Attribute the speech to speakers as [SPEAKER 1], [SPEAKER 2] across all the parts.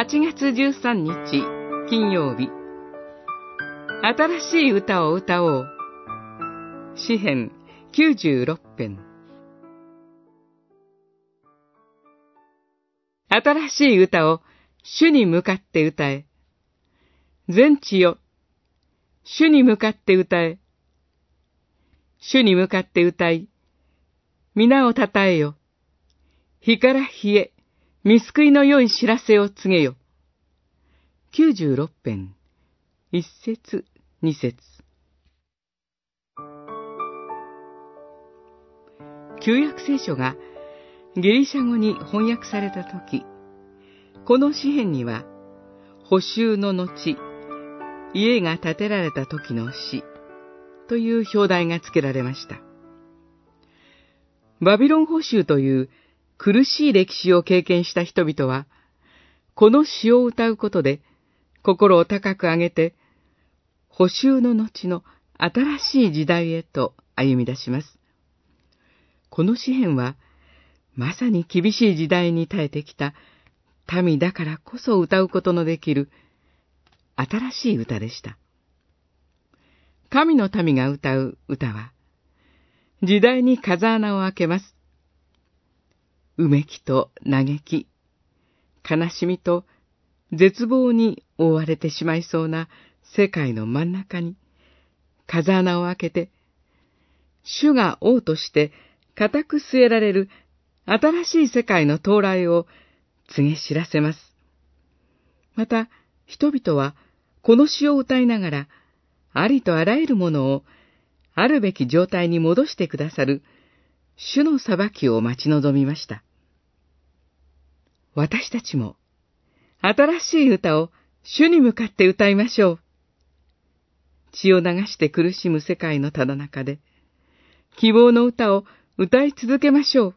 [SPEAKER 1] 8月13日金曜日。新しい歌を歌おう。詩編96編。新しい歌を主に向かって歌え。全地よ主に向かって歌え。主に向かって歌い。皆をたたえよ。日から日へ。見救いの良い知らせを告げよ。96編、一節、二節。旧約聖書がギリシャ語に翻訳されたとき、この詩篇には、補修の後、家が建てられた時の詩という表題が付けられました。バビロン補修という苦しい歴史を経験した人々は、この詩を歌うことで、心を高く上げて、補修の後の新しい時代へと歩み出します。この詩篇は、まさに厳しい時代に耐えてきた民だからこそ歌うことのできる新しい歌でした。神の民が歌う歌は、時代に風穴を開けます。うめきと嘆き、悲しみと絶望に覆われてしまいそうな世界の真ん中に、風穴を開けて、主が王として固く据えられる新しい世界の到来を告げ知らせます。また、人々はこの詩を歌いながら、ありとあらゆるものをあるべき状態に戻してくださる主の裁きを待ち望みました。私たちも、新しい歌を主に向かって歌いましょう。血を流して苦しむ世界のただ中で、希望の歌を歌い続けましょう。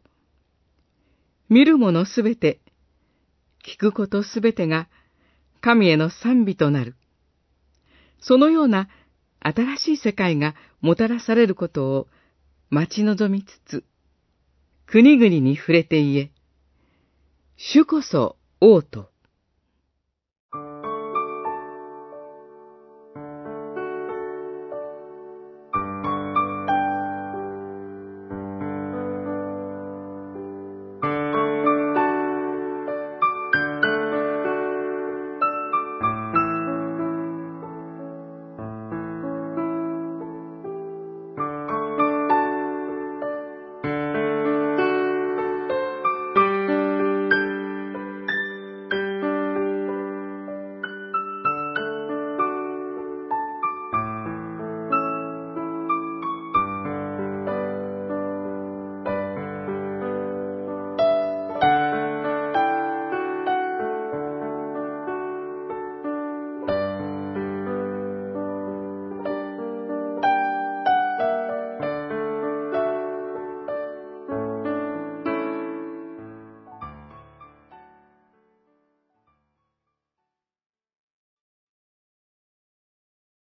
[SPEAKER 1] 見るものすべて、聞くことすべてが神への賛美となる。そのような新しい世界がもたらされることを待ち望みつつ、国々に触れて言え、主こそ王と。